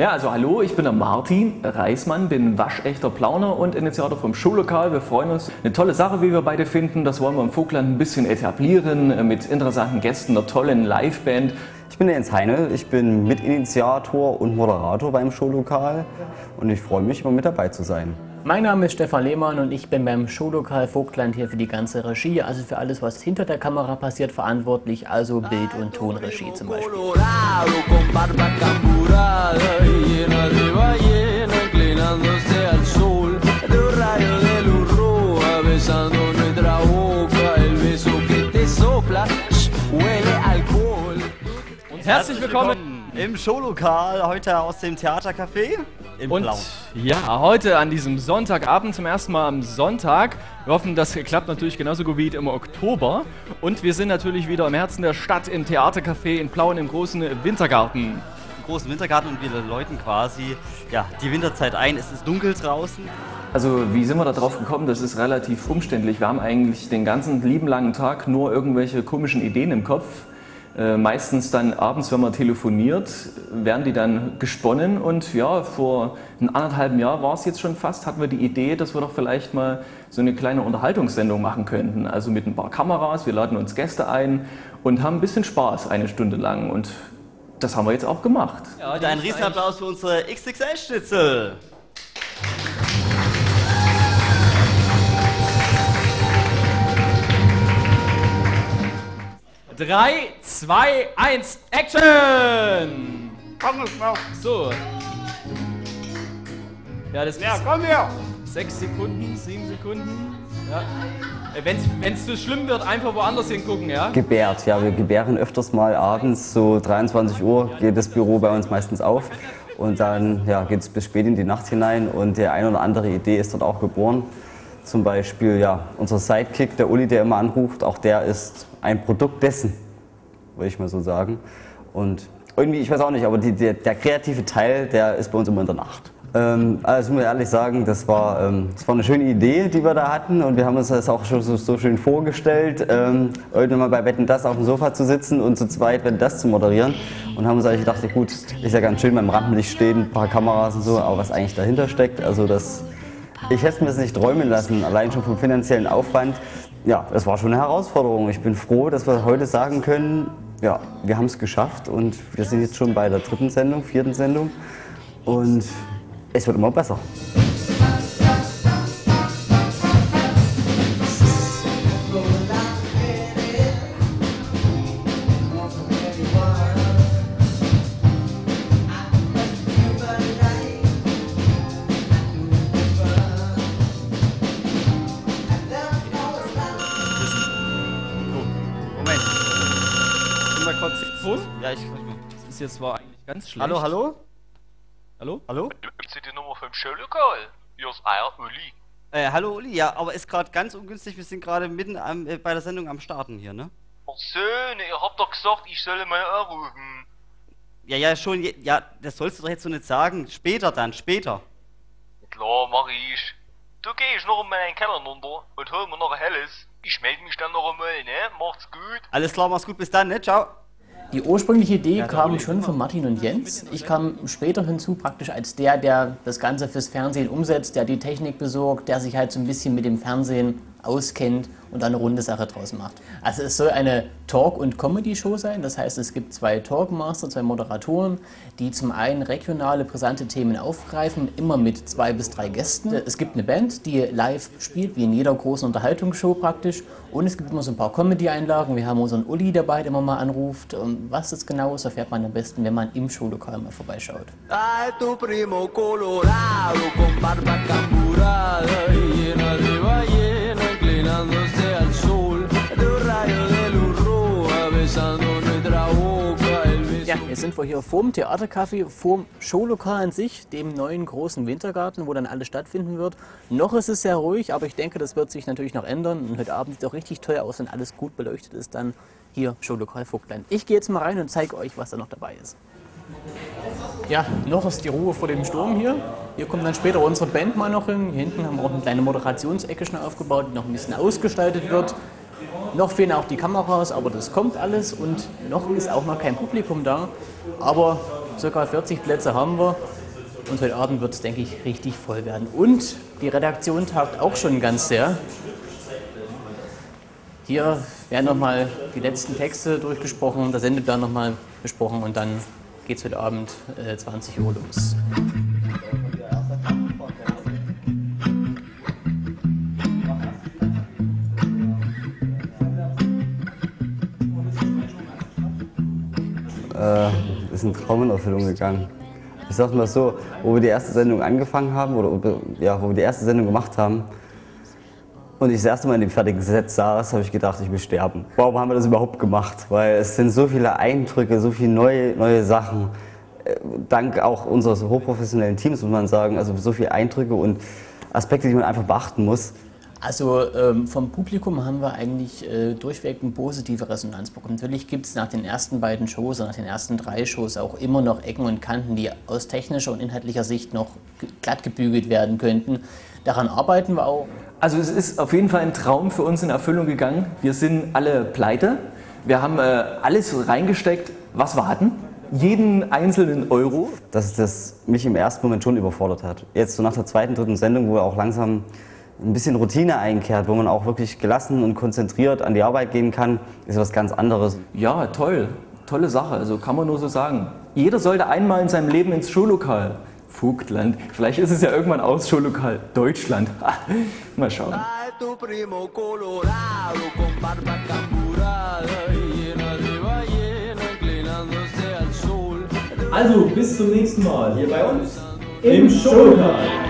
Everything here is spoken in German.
Ja, also hallo, ich bin der Martin Reismann, bin waschechter Plauner und Initiator vom Schullokal. Wir freuen uns. Eine tolle Sache, wie wir beide finden. Das wollen wir im Vogtland ein bisschen etablieren äh, mit interessanten Gästen, einer tollen Liveband. Ich bin der Jens Heinel, ich bin Mitinitiator und Moderator beim Schullokal und ich freue mich, immer mit dabei zu sein. Mein Name ist Stefan Lehmann und ich bin beim Schullokal Vogtland hier für die ganze Regie, also für alles, was hinter der Kamera passiert, verantwortlich, also Bild- und Tonregie zum Beispiel. Colorado con barba camburada y llena de ballena inclinándose al sol de un rayo de luz roja besando nuestra boca el beso que te sopla shh, huele a alcohol Herzlich willkommen. im Schullokal, heute aus dem Theatercafé in Und Blau. ja, heute an diesem Sonntagabend zum ersten Mal am Sonntag. Wir hoffen, das klappt natürlich genauso gut wie im Oktober. Und wir sind natürlich wieder im Herzen der Stadt im Theatercafé in Plauen im großen Wintergarten. Im großen Wintergarten und wir läuten quasi ja, die Winterzeit ein. Es ist dunkel draußen. Also wie sind wir da drauf gekommen? Das ist relativ umständlich. Wir haben eigentlich den ganzen lieben langen Tag nur irgendwelche komischen Ideen im Kopf. Äh, meistens dann abends, wenn man telefoniert, werden die dann gesponnen. Und ja, vor einem anderthalben Jahr war es jetzt schon fast, hatten wir die Idee, dass wir doch vielleicht mal so eine kleine Unterhaltungssendung machen könnten. Also mit ein paar Kameras, wir laden uns Gäste ein und haben ein bisschen Spaß eine Stunde lang. Und das haben wir jetzt auch gemacht. Ja, Und ein Riesenapplaus für unsere XXL-Schnitzel. 3, 2, 1, Action! So. Ja, das ja, komm her! Sechs Sekunden, sieben Sekunden. Ja. Wenn es zu schlimm wird, einfach woanders hingucken, ja? Gebärt, ja, wir gebären öfters mal abends, so 23 Uhr geht das Büro bei uns meistens auf. Und dann ja, geht es bis spät in die Nacht hinein und die eine oder andere Idee ist dort auch geboren. Zum Beispiel ja, unser Sidekick, der Uli, der immer anruft, auch der ist ein Produkt dessen, würde ich mal so sagen. Und irgendwie, ich weiß auch nicht, aber die, der, der kreative Teil, der ist bei uns immer in der Nacht. Ähm, also muss ich ehrlich sagen, das war, ähm, das war eine schöne Idee, die wir da hatten und wir haben uns das auch schon so, so schön vorgestellt, ähm, irgendwann mal bei Wetten das auf dem Sofa zu sitzen und zu zweit Wetten das zu moderieren und haben uns eigentlich gedacht, gut, ist ja ganz schön beim Rampenlicht stehen, ein paar Kameras und so, aber was eigentlich dahinter steckt, also das, ich hätte mir das nicht träumen lassen, allein schon vom finanziellen Aufwand. Ja, das war schon eine Herausforderung. Ich bin froh, dass wir heute sagen können, ja, wir haben es geschafft und wir sind jetzt schon bei der dritten Sendung, vierten Sendung und es wird immer besser. Ja, ich. Das ist jetzt war eigentlich ganz schlecht. Hallo, hallo? Hallo? Hallo? Gibt sie die Nummer vom Schullokal? Hier ist euer Uli. Äh, hallo Uli, ja, aber ist gerade ganz ungünstig, wir sind gerade mitten am, äh, bei der Sendung am Starten hier, ne? Ach so, ne, ihr habt doch gesagt, ich solle mal anrufen. Ja, ja, schon, je- ja, das sollst du doch jetzt so nicht sagen. Später dann, später. Klar, mach ich. Du gehst noch in meinen Keller runter und hol mir noch ein helles. Ich melde mich dann noch einmal, ne? Macht's gut. Alles klar, mach's gut, bis dann, ne? Ciao. Die ursprüngliche Idee kam schon von Martin und Jens. Ich kam später hinzu praktisch als der, der das Ganze fürs Fernsehen umsetzt, der die Technik besorgt, der sich halt so ein bisschen mit dem Fernsehen auskennt und eine runde Sache draus macht. Also es soll eine Talk- und Comedy-Show sein. Das heißt, es gibt zwei Talkmaster, zwei Moderatoren, die zum einen regionale, brisante Themen aufgreifen, immer mit zwei bis drei Gästen. Es gibt eine Band, die live spielt, wie in jeder großen Unterhaltungsshow praktisch. Und es gibt immer so ein paar Comedy-Einlagen. Wir haben unseren Uli dabei, der immer mal anruft. Und was das genau ist, erfährt man am besten, wenn man im Schullokal mal vorbeischaut. Tu primo colorado con barba jetzt sind wir hier vorm Theatercafé, vorm Showlokal an sich, dem neuen großen Wintergarten, wo dann alles stattfinden wird. Noch ist es sehr ruhig, aber ich denke, das wird sich natürlich noch ändern. Und heute Abend sieht es auch richtig toll aus, wenn alles gut beleuchtet ist. Dann hier Showlokal Vogtland. Ich gehe jetzt mal rein und zeige euch, was da noch dabei ist. Ja, noch ist die Ruhe vor dem Sturm hier. Hier kommt dann später unsere Band mal noch hin. Hier hinten haben wir auch eine kleine Moderationsecke schon aufgebaut, die noch ein bisschen ausgestaltet wird. Noch fehlen auch die Kameras, aber das kommt alles und noch ist auch noch kein Publikum da. Aber circa 40 Plätze haben wir. Und heute Abend wird es, denke ich, richtig voll werden. Und die Redaktion tagt auch schon ganz sehr. Hier werden nochmal die letzten Texte durchgesprochen, der Sendeplan nochmal besprochen und dann geht es heute Abend äh, 20 Uhr los. Äh, ist ein Traum in Erfüllung gegangen. Ich sag mal so, wo wir die erste Sendung angefangen haben, oder ja, wo wir die erste Sendung gemacht haben, und ich das erste Mal in dem fertigen Set saß, habe ich gedacht, ich will sterben. Warum haben wir das überhaupt gemacht? Weil es sind so viele Eindrücke, so viele neue, neue Sachen. Äh, dank auch unseres hochprofessionellen Teams, muss man sagen. Also so viele Eindrücke und Aspekte, die man einfach beachten muss. Also ähm, vom Publikum haben wir eigentlich äh, durchweg eine positive Resonanz bekommen. Natürlich gibt es nach den ersten beiden Shows, nach den ersten drei Shows auch immer noch Ecken und Kanten, die aus technischer und inhaltlicher Sicht noch glatt gebügelt werden könnten. Daran arbeiten wir auch. Also es ist auf jeden Fall ein Traum für uns in Erfüllung gegangen. Wir sind alle pleite. Wir haben äh, alles reingesteckt, was wir hatten. Jeden einzelnen Euro. Dass das mich im ersten Moment schon überfordert hat. Jetzt so nach der zweiten, dritten Sendung, wo auch langsam ein bisschen Routine einkehrt, wo man auch wirklich gelassen und konzentriert an die Arbeit gehen kann, ist was ganz anderes. Ja, toll. Tolle Sache. Also kann man nur so sagen. Jeder sollte einmal in seinem Leben ins Schullokal. Vogtland. Vielleicht ist es ja irgendwann aus Schullokal Deutschland. Mal schauen. Also bis zum nächsten Mal hier bei uns im Showtime.